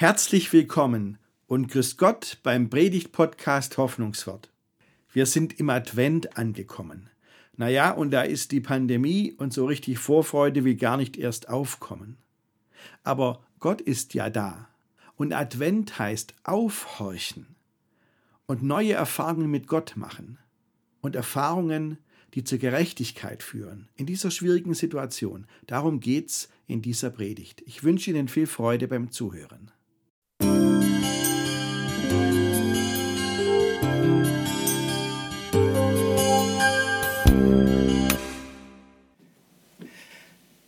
Herzlich willkommen und grüß Gott beim Predigt-Podcast Hoffnungswort. Wir sind im Advent angekommen. Naja, und da ist die Pandemie und so richtig Vorfreude will gar nicht erst aufkommen. Aber Gott ist ja da. Und Advent heißt aufhorchen und neue Erfahrungen mit Gott machen. Und Erfahrungen, die zur Gerechtigkeit führen, in dieser schwierigen Situation. Darum geht's in dieser Predigt. Ich wünsche Ihnen viel Freude beim Zuhören.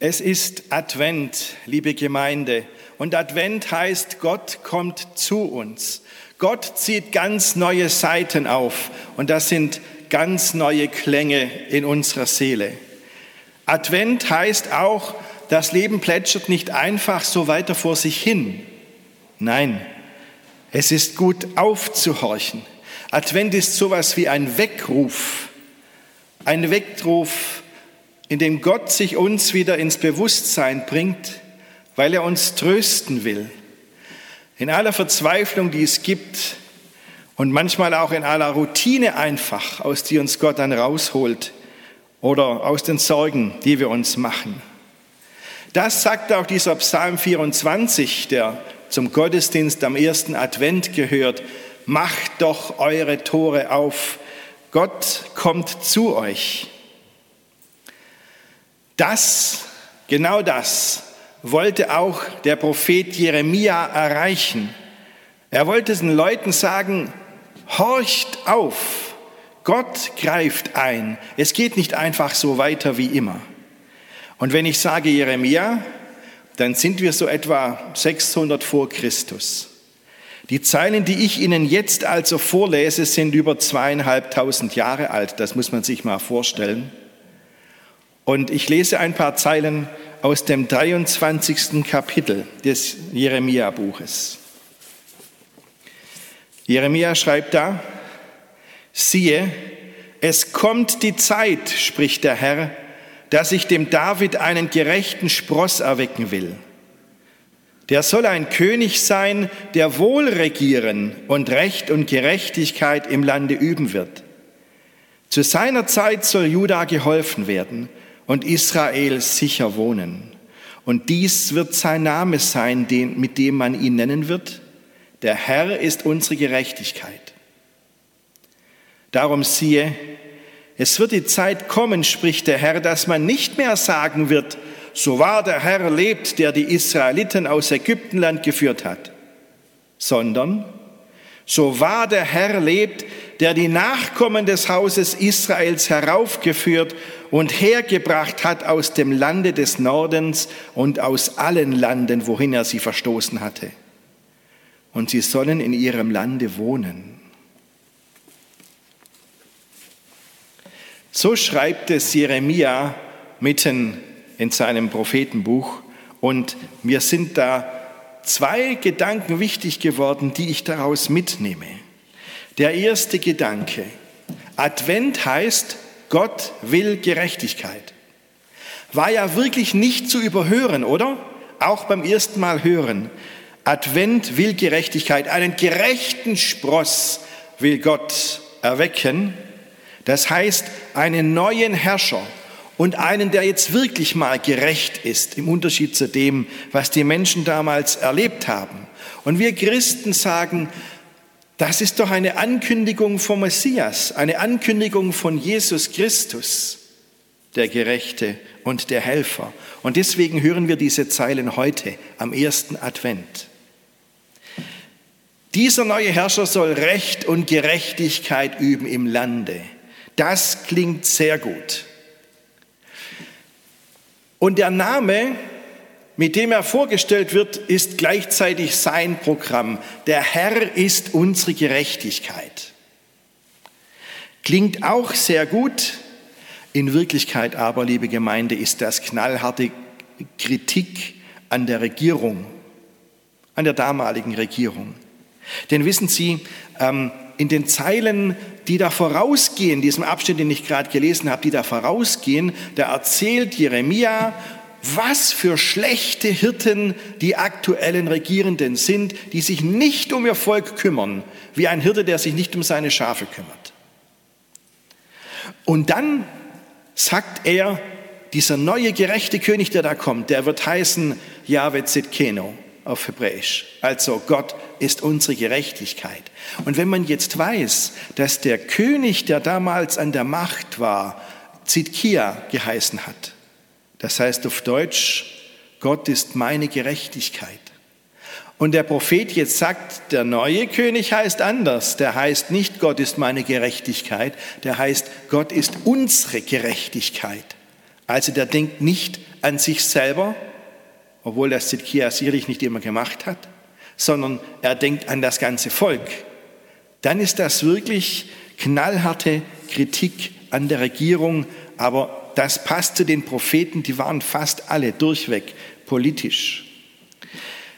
Es ist Advent, liebe Gemeinde. Und Advent heißt, Gott kommt zu uns. Gott zieht ganz neue Seiten auf. Und das sind ganz neue Klänge in unserer Seele. Advent heißt auch, das Leben plätschert nicht einfach so weiter vor sich hin. Nein, es ist gut aufzuhorchen. Advent ist sowas wie ein Weckruf. Ein Weckruf in dem Gott sich uns wieder ins Bewusstsein bringt, weil er uns trösten will. In aller Verzweiflung, die es gibt und manchmal auch in aller Routine einfach, aus die uns Gott dann rausholt oder aus den Sorgen, die wir uns machen. Das sagt auch dieser Psalm 24, der zum Gottesdienst am ersten Advent gehört. Macht doch eure Tore auf. Gott kommt zu euch. Das, genau das, wollte auch der Prophet Jeremia erreichen. Er wollte den Leuten sagen, horcht auf, Gott greift ein. Es geht nicht einfach so weiter wie immer. Und wenn ich sage Jeremia, dann sind wir so etwa 600 vor Christus. Die Zeilen, die ich Ihnen jetzt also vorlese, sind über zweieinhalbtausend Jahre alt. Das muss man sich mal vorstellen. Und ich lese ein paar Zeilen aus dem 23. Kapitel des Jeremia-Buches. Jeremia schreibt da, siehe, es kommt die Zeit, spricht der Herr, dass ich dem David einen gerechten Spross erwecken will. Der soll ein König sein, der wohl regieren und Recht und Gerechtigkeit im Lande üben wird. Zu seiner Zeit soll Juda geholfen werden und Israel sicher wohnen. Und dies wird sein Name sein, den, mit dem man ihn nennen wird. Der Herr ist unsere Gerechtigkeit. Darum siehe, es wird die Zeit kommen, spricht der Herr, dass man nicht mehr sagen wird, so wahr der Herr lebt, der die Israeliten aus Ägyptenland geführt hat, sondern so wahr der Herr lebt, der die Nachkommen des Hauses Israels heraufgeführt und hergebracht hat aus dem Lande des Nordens und aus allen Landen, wohin er sie verstoßen hatte. Und sie sollen in ihrem Lande wohnen. So schreibt es Jeremia mitten in seinem Prophetenbuch. Und mir sind da zwei Gedanken wichtig geworden, die ich daraus mitnehme. Der erste Gedanke. Advent heißt Gott will Gerechtigkeit. War ja wirklich nicht zu überhören, oder? Auch beim ersten Mal hören. Advent will Gerechtigkeit. Einen gerechten Spross will Gott erwecken. Das heißt, einen neuen Herrscher und einen, der jetzt wirklich mal gerecht ist, im Unterschied zu dem, was die Menschen damals erlebt haben. Und wir Christen sagen, das ist doch eine Ankündigung vom Messias, eine Ankündigung von Jesus Christus, der Gerechte und der Helfer. Und deswegen hören wir diese Zeilen heute am ersten Advent. Dieser neue Herrscher soll Recht und Gerechtigkeit üben im Lande. Das klingt sehr gut. Und der Name mit dem er vorgestellt wird, ist gleichzeitig sein Programm. Der Herr ist unsere Gerechtigkeit. Klingt auch sehr gut. In Wirklichkeit aber, liebe Gemeinde, ist das knallharte Kritik an der Regierung, an der damaligen Regierung. Denn wissen Sie, ähm, in den Zeilen, die da vorausgehen, diesem Abschnitt, den ich gerade gelesen habe, die da vorausgehen, da erzählt Jeremia was für schlechte Hirten die aktuellen Regierenden sind, die sich nicht um ihr Volk kümmern, wie ein Hirte, der sich nicht um seine Schafe kümmert. Und dann sagt er, dieser neue gerechte König, der da kommt, der wird heißen Yahweh Zitkeno auf Hebräisch. Also Gott ist unsere Gerechtigkeit. Und wenn man jetzt weiß, dass der König, der damals an der Macht war, Zitkia geheißen hat, das heißt auf Deutsch, Gott ist meine Gerechtigkeit. Und der Prophet jetzt sagt, der neue König heißt anders. Der heißt nicht, Gott ist meine Gerechtigkeit, der heißt, Gott ist unsere Gerechtigkeit. Also der denkt nicht an sich selber, obwohl das Zitkia sicherlich nicht immer gemacht hat, sondern er denkt an das ganze Volk. Dann ist das wirklich knallharte Kritik an der Regierung, aber das passt zu den Propheten, die waren fast alle durchweg politisch.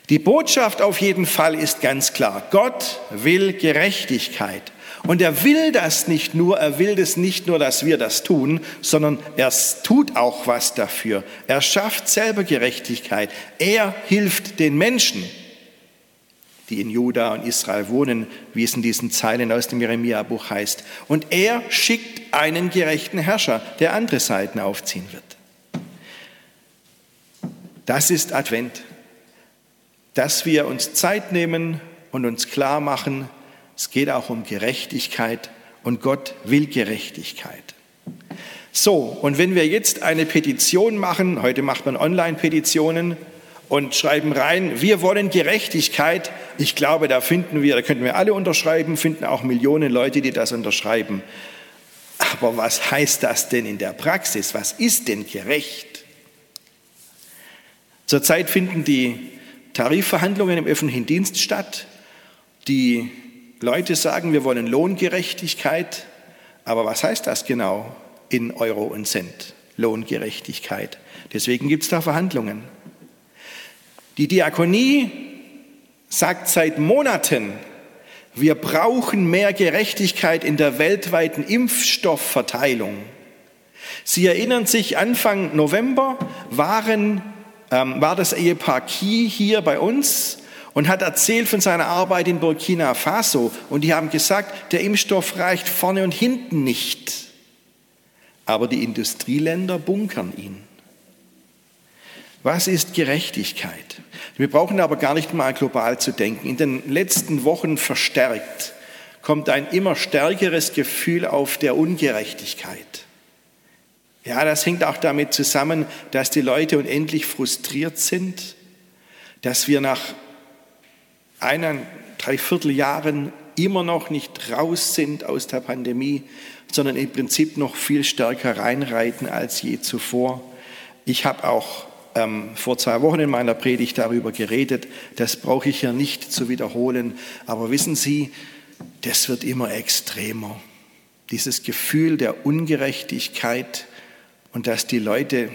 Die Botschaft auf jeden Fall ist ganz klar. Gott will Gerechtigkeit. Und er will das nicht nur, er will das nicht nur, dass wir das tun, sondern er tut auch was dafür. Er schafft selber Gerechtigkeit. Er hilft den Menschen, die in Juda und Israel wohnen, wie es in diesen Zeilen aus dem Jeremia-Buch heißt. Und er schickt einen gerechten Herrscher, der andere Seiten aufziehen wird. Das ist Advent, dass wir uns Zeit nehmen und uns klar machen, es geht auch um Gerechtigkeit und Gott will Gerechtigkeit. So, und wenn wir jetzt eine Petition machen, heute macht man Online-Petitionen und schreiben rein, wir wollen Gerechtigkeit, ich glaube, da finden wir, da könnten wir alle unterschreiben, finden auch Millionen Leute, die das unterschreiben. Aber was heißt das denn in der Praxis? Was ist denn gerecht? Zurzeit finden die Tarifverhandlungen im öffentlichen Dienst statt. Die Leute sagen, wir wollen Lohngerechtigkeit, aber was heißt das genau in Euro und Cent? Lohngerechtigkeit. Deswegen gibt es da Verhandlungen. Die Diakonie sagt seit Monaten, wir brauchen mehr Gerechtigkeit in der weltweiten Impfstoffverteilung. Sie erinnern sich, Anfang November waren, ähm, war das Ehepaar Ki hier bei uns und hat erzählt von seiner Arbeit in Burkina Faso. Und die haben gesagt, der Impfstoff reicht vorne und hinten nicht. Aber die Industrieländer bunkern ihn. Was ist Gerechtigkeit? Wir brauchen aber gar nicht mal global zu denken. In den letzten Wochen verstärkt kommt ein immer stärkeres Gefühl auf der Ungerechtigkeit. Ja, das hängt auch damit zusammen, dass die Leute unendlich frustriert sind, dass wir nach einen Dreivierteljahren immer noch nicht raus sind aus der Pandemie, sondern im Prinzip noch viel stärker reinreiten als je zuvor. Ich habe auch ähm, vor zwei Wochen in meiner Predigt darüber geredet, das brauche ich ja nicht zu wiederholen, aber wissen Sie, das wird immer extremer. Dieses Gefühl der Ungerechtigkeit und dass die Leute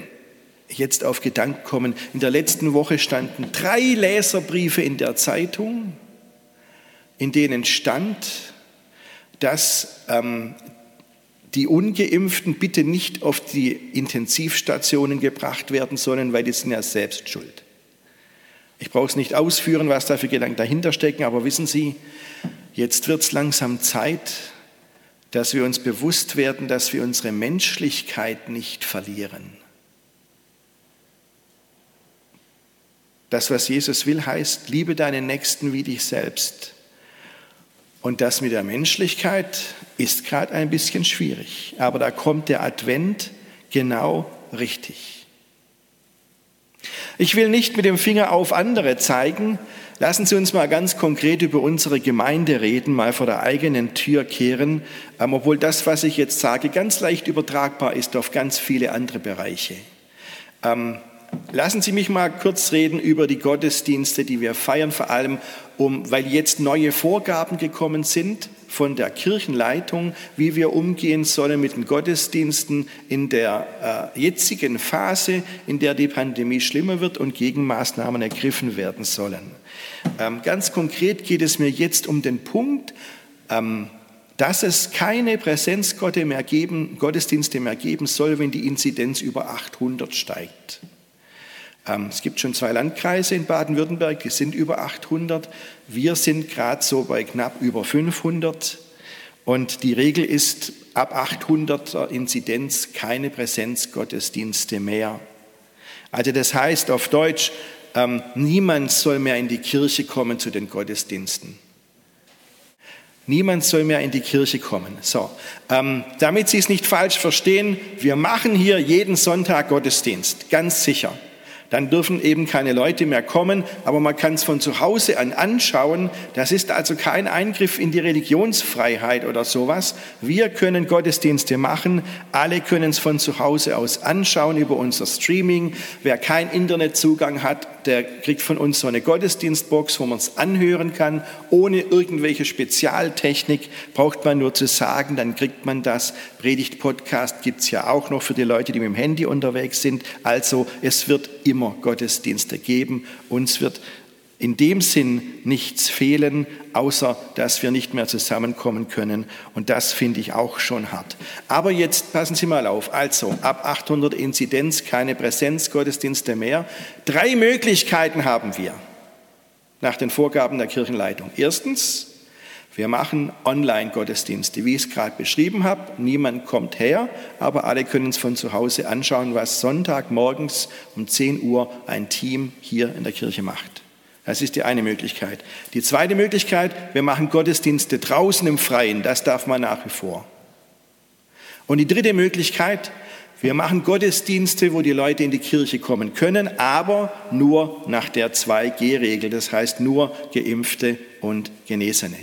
jetzt auf Gedanken kommen. In der letzten Woche standen drei Leserbriefe in der Zeitung, in denen stand, dass ähm, die ungeimpften bitte nicht auf die Intensivstationen gebracht werden sollen, weil die sind ja selbst schuld. Ich brauche es nicht ausführen, was da für Gedanken dahinter stecken, aber wissen Sie, jetzt wird es langsam Zeit, dass wir uns bewusst werden, dass wir unsere Menschlichkeit nicht verlieren. Das, was Jesus will, heißt, liebe deinen Nächsten wie dich selbst. Und das mit der Menschlichkeit ist gerade ein bisschen schwierig, aber da kommt der Advent genau richtig. Ich will nicht mit dem Finger auf andere zeigen. Lassen Sie uns mal ganz konkret über unsere Gemeinde reden, mal vor der eigenen Tür kehren, ähm, obwohl das, was ich jetzt sage, ganz leicht übertragbar ist auf ganz viele andere Bereiche. Ähm, Lassen Sie mich mal kurz reden über die Gottesdienste, die wir feiern, vor allem um, weil jetzt neue Vorgaben gekommen sind von der Kirchenleitung, wie wir umgehen sollen mit den Gottesdiensten in der äh, jetzigen Phase, in der die Pandemie schlimmer wird und Gegenmaßnahmen ergriffen werden sollen. Ähm, ganz konkret geht es mir jetzt um den Punkt, ähm, dass es keine Präsenzgottesdienste mehr geben, soll, wenn die Inzidenz über 800 steigt. Ähm, es gibt schon zwei Landkreise in Baden-Württemberg, die sind über 800. Wir sind gerade so bei knapp über 500. Und die Regel ist ab 800er Inzidenz keine Präsenzgottesdienste mehr. Also das heißt auf Deutsch, ähm, niemand soll mehr in die Kirche kommen zu den Gottesdiensten. Niemand soll mehr in die Kirche kommen. So, ähm, damit Sie es nicht falsch verstehen, wir machen hier jeden Sonntag Gottesdienst, ganz sicher dann dürfen eben keine Leute mehr kommen, aber man kann es von zu Hause an anschauen. Das ist also kein Eingriff in die Religionsfreiheit oder sowas. Wir können Gottesdienste machen, alle können es von zu Hause aus anschauen über unser Streaming. Wer keinen Internetzugang hat, der kriegt von uns so eine Gottesdienstbox, wo man es anhören kann, ohne irgendwelche Spezialtechnik, braucht man nur zu sagen, dann kriegt man das. Predigt-Podcast gibt es ja auch noch für die Leute, die mit dem Handy unterwegs sind. Also es wird immer Gottesdienste geben. Uns wird in dem Sinn nichts fehlen, außer dass wir nicht mehr zusammenkommen können. Und das finde ich auch schon hart. Aber jetzt passen Sie mal auf. Also ab 800 Inzidenz keine Präsenzgottesdienste mehr. Drei Möglichkeiten haben wir nach den Vorgaben der Kirchenleitung. Erstens, wir machen Online-Gottesdienste, wie ich es gerade beschrieben habe. Niemand kommt her, aber alle können es von zu Hause anschauen, was Sonntagmorgens um 10 Uhr ein Team hier in der Kirche macht. Das ist die eine Möglichkeit. Die zweite Möglichkeit, wir machen Gottesdienste draußen im Freien. Das darf man nach wie vor. Und die dritte Möglichkeit, wir machen Gottesdienste, wo die Leute in die Kirche kommen können, aber nur nach der 2G-Regel. Das heißt nur Geimpfte und Genesene.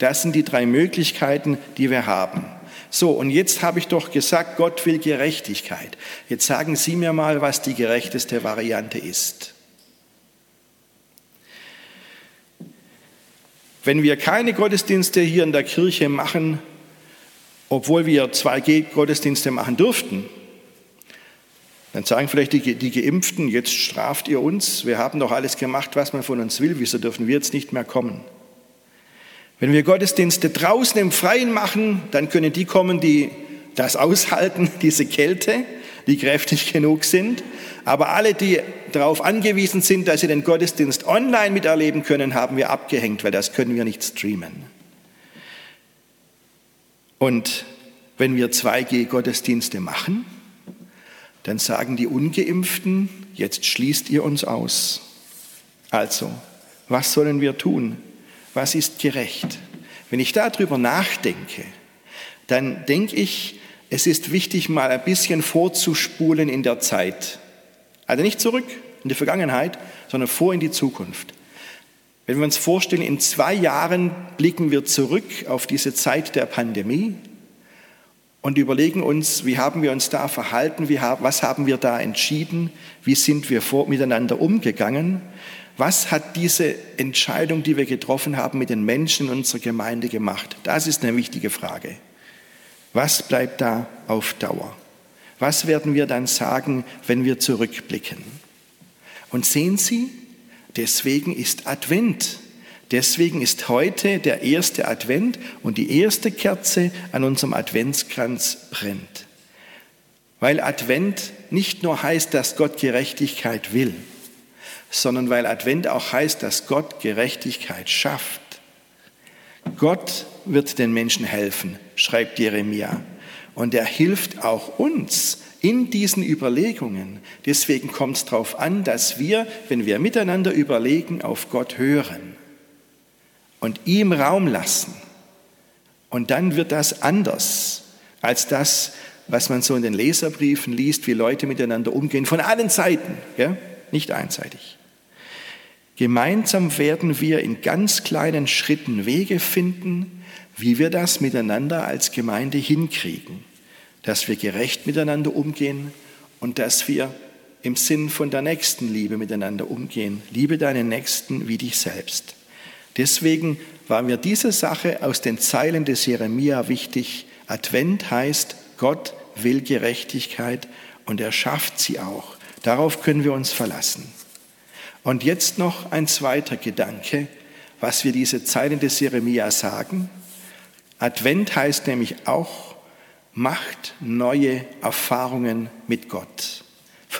Das sind die drei Möglichkeiten, die wir haben. So, und jetzt habe ich doch gesagt, Gott will Gerechtigkeit. Jetzt sagen Sie mir mal, was die gerechteste Variante ist. Wenn wir keine Gottesdienste hier in der Kirche machen, obwohl wir 2G-Gottesdienste machen dürften, dann sagen vielleicht die, die Geimpften, jetzt straft ihr uns, wir haben doch alles gemacht, was man von uns will, wieso dürfen wir jetzt nicht mehr kommen? Wenn wir Gottesdienste draußen im Freien machen, dann können die kommen, die das aushalten, diese Kälte, die kräftig genug sind. Aber alle, die darauf angewiesen sind, dass sie den Gottesdienst online miterleben können, haben wir abgehängt, weil das können wir nicht streamen. Und wenn wir 2G-Gottesdienste machen, dann sagen die ungeimpften, jetzt schließt ihr uns aus. Also, was sollen wir tun? Was ist gerecht? Wenn ich darüber nachdenke, dann denke ich, es ist wichtig, mal ein bisschen vorzuspulen in der Zeit. Also nicht zurück in die Vergangenheit, sondern vor in die Zukunft. Wenn wir uns vorstellen, in zwei Jahren blicken wir zurück auf diese Zeit der Pandemie und überlegen uns, wie haben wir uns da verhalten, was haben wir da entschieden, wie sind wir vor, miteinander umgegangen, was hat diese Entscheidung, die wir getroffen haben, mit den Menschen in unserer Gemeinde gemacht? Das ist eine wichtige Frage. Was bleibt da auf Dauer? Was werden wir dann sagen, wenn wir zurückblicken? Und sehen Sie, deswegen ist Advent. Deswegen ist heute der erste Advent und die erste Kerze an unserem Adventskranz brennt. Weil Advent nicht nur heißt, dass Gott Gerechtigkeit will, sondern weil Advent auch heißt, dass Gott Gerechtigkeit schafft. Gott wird den Menschen helfen, schreibt Jeremia. Und er hilft auch uns in diesen Überlegungen. Deswegen kommt es darauf an, dass wir, wenn wir miteinander überlegen, auf Gott hören und ihm Raum lassen. Und dann wird das anders als das, was man so in den Leserbriefen liest, wie Leute miteinander umgehen, von allen Seiten, ja? nicht einseitig. Gemeinsam werden wir in ganz kleinen Schritten Wege finden, wie wir das miteinander als Gemeinde hinkriegen, dass wir gerecht miteinander umgehen und dass wir im Sinn von der Nächstenliebe miteinander umgehen. Liebe deinen Nächsten wie dich selbst. Deswegen war mir diese Sache aus den Zeilen des Jeremia wichtig. Advent heißt, Gott will Gerechtigkeit und er schafft sie auch. Darauf können wir uns verlassen. Und jetzt noch ein zweiter Gedanke, was wir diese Zeilen des Jeremia sagen. Advent heißt nämlich auch, macht neue Erfahrungen mit Gott.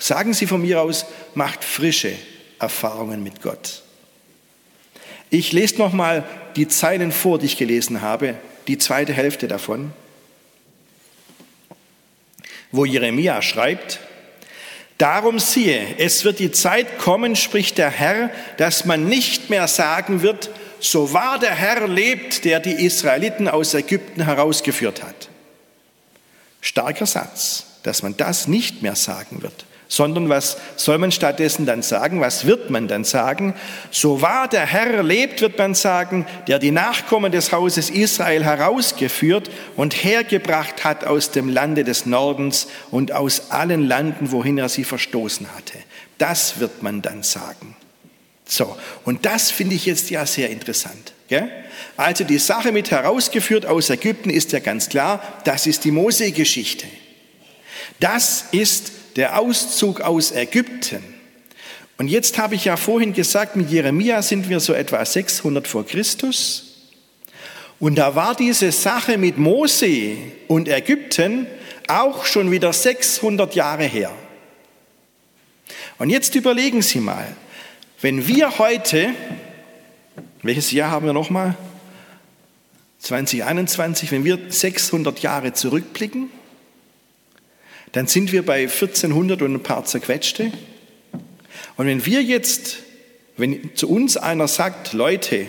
Sagen Sie von mir aus, macht frische Erfahrungen mit Gott. Ich lese nochmal die Zeilen vor, die ich gelesen habe, die zweite Hälfte davon, wo Jeremia schreibt, Darum siehe, es wird die Zeit kommen, spricht der Herr, dass man nicht mehr sagen wird, so wahr der Herr lebt, der die Israeliten aus Ägypten herausgeführt hat. Starker Satz, dass man das nicht mehr sagen wird sondern was soll man stattdessen dann sagen? Was wird man dann sagen? So wahr der Herr lebt, wird man sagen, der die Nachkommen des Hauses Israel herausgeführt und hergebracht hat aus dem Lande des Nordens und aus allen Landen, wohin er sie verstoßen hatte. Das wird man dann sagen. So, und das finde ich jetzt ja sehr interessant. Gell? Also die Sache mit herausgeführt aus Ägypten ist ja ganz klar, das ist die Mose-Geschichte. Das ist der Auszug aus Ägypten. Und jetzt habe ich ja vorhin gesagt, mit Jeremia sind wir so etwa 600 vor Christus. Und da war diese Sache mit Mose und Ägypten auch schon wieder 600 Jahre her. Und jetzt überlegen Sie mal, wenn wir heute, welches Jahr haben wir nochmal? 2021, wenn wir 600 Jahre zurückblicken, dann sind wir bei 1400 und ein paar zerquetschte. Und wenn wir jetzt, wenn zu uns einer sagt, Leute,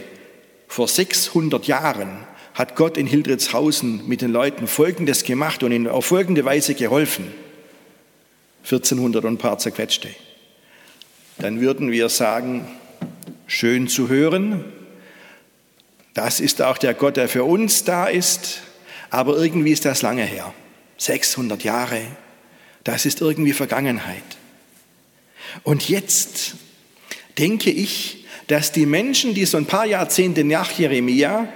vor 600 Jahren hat Gott in Hildritzhausen mit den Leuten Folgendes gemacht und ihnen auf folgende Weise geholfen, 1400 und ein paar zerquetschte, dann würden wir sagen, schön zu hören, das ist auch der Gott, der für uns da ist, aber irgendwie ist das lange her. 600 Jahre, das ist irgendwie Vergangenheit. Und jetzt denke ich, dass die Menschen, die so ein paar Jahrzehnte nach Jeremia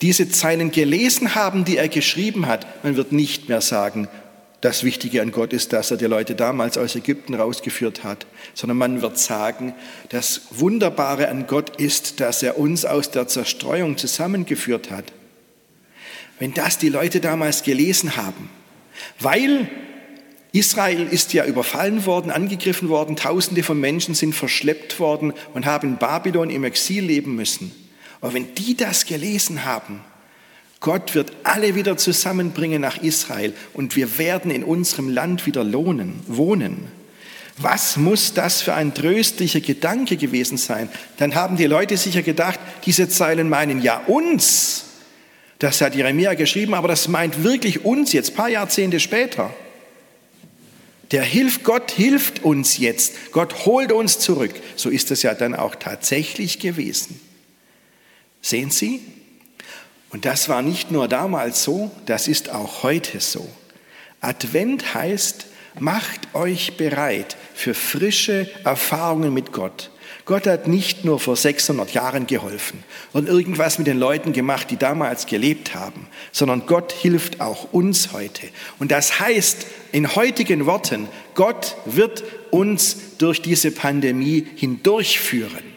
diese Zeilen gelesen haben, die er geschrieben hat, man wird nicht mehr sagen, das Wichtige an Gott ist, dass er die Leute damals aus Ägypten rausgeführt hat, sondern man wird sagen, das Wunderbare an Gott ist, dass er uns aus der Zerstreuung zusammengeführt hat. Wenn das die Leute damals gelesen haben, weil Israel ist ja überfallen worden, angegriffen worden, Tausende von Menschen sind verschleppt worden und haben in Babylon im Exil leben müssen. Aber wenn die das gelesen haben, Gott wird alle wieder zusammenbringen nach Israel und wir werden in unserem Land wieder lohnen, wohnen. Was muss das für ein tröstlicher Gedanke gewesen sein? Dann haben die Leute sicher gedacht, diese Zeilen meinen ja uns. Das hat Jeremia geschrieben, aber das meint wirklich uns jetzt, paar Jahrzehnte später. Der hilft, Gott hilft uns jetzt. Gott holt uns zurück. So ist es ja dann auch tatsächlich gewesen. Sehen Sie? Und das war nicht nur damals so, das ist auch heute so. Advent heißt, macht euch bereit für frische Erfahrungen mit Gott. Gott hat nicht nur vor 600 Jahren geholfen und irgendwas mit den Leuten gemacht, die damals gelebt haben, sondern Gott hilft auch uns heute. Und das heißt in heutigen Worten, Gott wird uns durch diese Pandemie hindurchführen.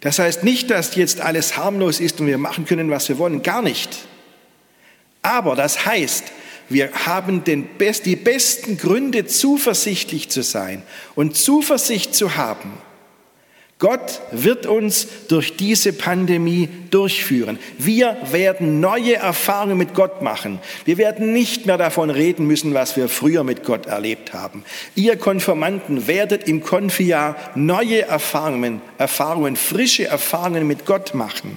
Das heißt nicht, dass jetzt alles harmlos ist und wir machen können, was wir wollen, gar nicht. Aber das heißt, wir haben best, die besten Gründe, zuversichtlich zu sein und Zuversicht zu haben. Gott wird uns durch diese Pandemie durchführen. Wir werden neue Erfahrungen mit Gott machen. Wir werden nicht mehr davon reden müssen, was wir früher mit Gott erlebt haben. Ihr Konformanten werdet im Konfijahr neue Erfahrungen, Erfahrungen, frische Erfahrungen mit Gott machen.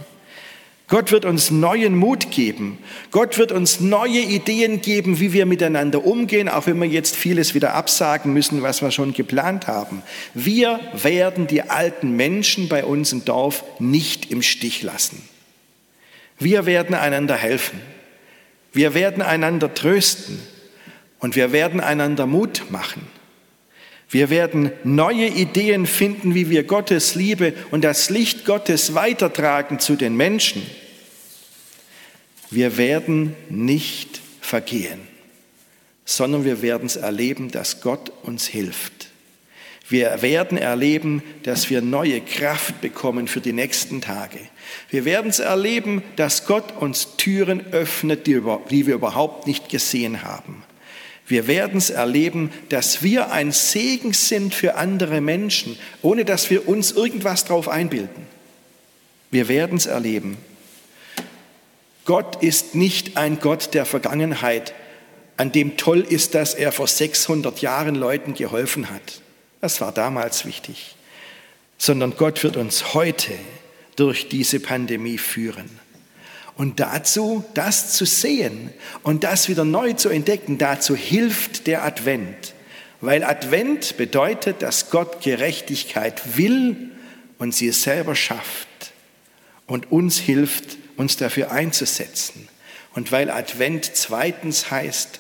Gott wird uns neuen Mut geben. Gott wird uns neue Ideen geben, wie wir miteinander umgehen, auch wenn wir jetzt vieles wieder absagen müssen, was wir schon geplant haben. Wir werden die alten Menschen bei uns im Dorf nicht im Stich lassen. Wir werden einander helfen. Wir werden einander trösten und wir werden einander Mut machen. Wir werden neue Ideen finden, wie wir Gottes Liebe und das Licht Gottes weitertragen zu den Menschen. Wir werden nicht vergehen, sondern wir werden es erleben, dass Gott uns hilft. Wir werden erleben, dass wir neue Kraft bekommen für die nächsten Tage. Wir werden es erleben, dass Gott uns Türen öffnet, die wir überhaupt nicht gesehen haben. Wir werden es erleben, dass wir ein Segen sind für andere Menschen, ohne dass wir uns irgendwas drauf einbilden. Wir werden es erleben. Gott ist nicht ein Gott der Vergangenheit, an dem toll ist, dass er vor 600 Jahren Leuten geholfen hat. Das war damals wichtig. Sondern Gott wird uns heute durch diese Pandemie führen. Und dazu, das zu sehen und das wieder neu zu entdecken, dazu hilft der Advent. Weil Advent bedeutet, dass Gott Gerechtigkeit will und sie es selber schafft und uns hilft, uns dafür einzusetzen. Und weil Advent zweitens heißt,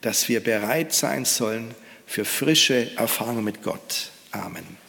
dass wir bereit sein sollen für frische Erfahrungen mit Gott. Amen.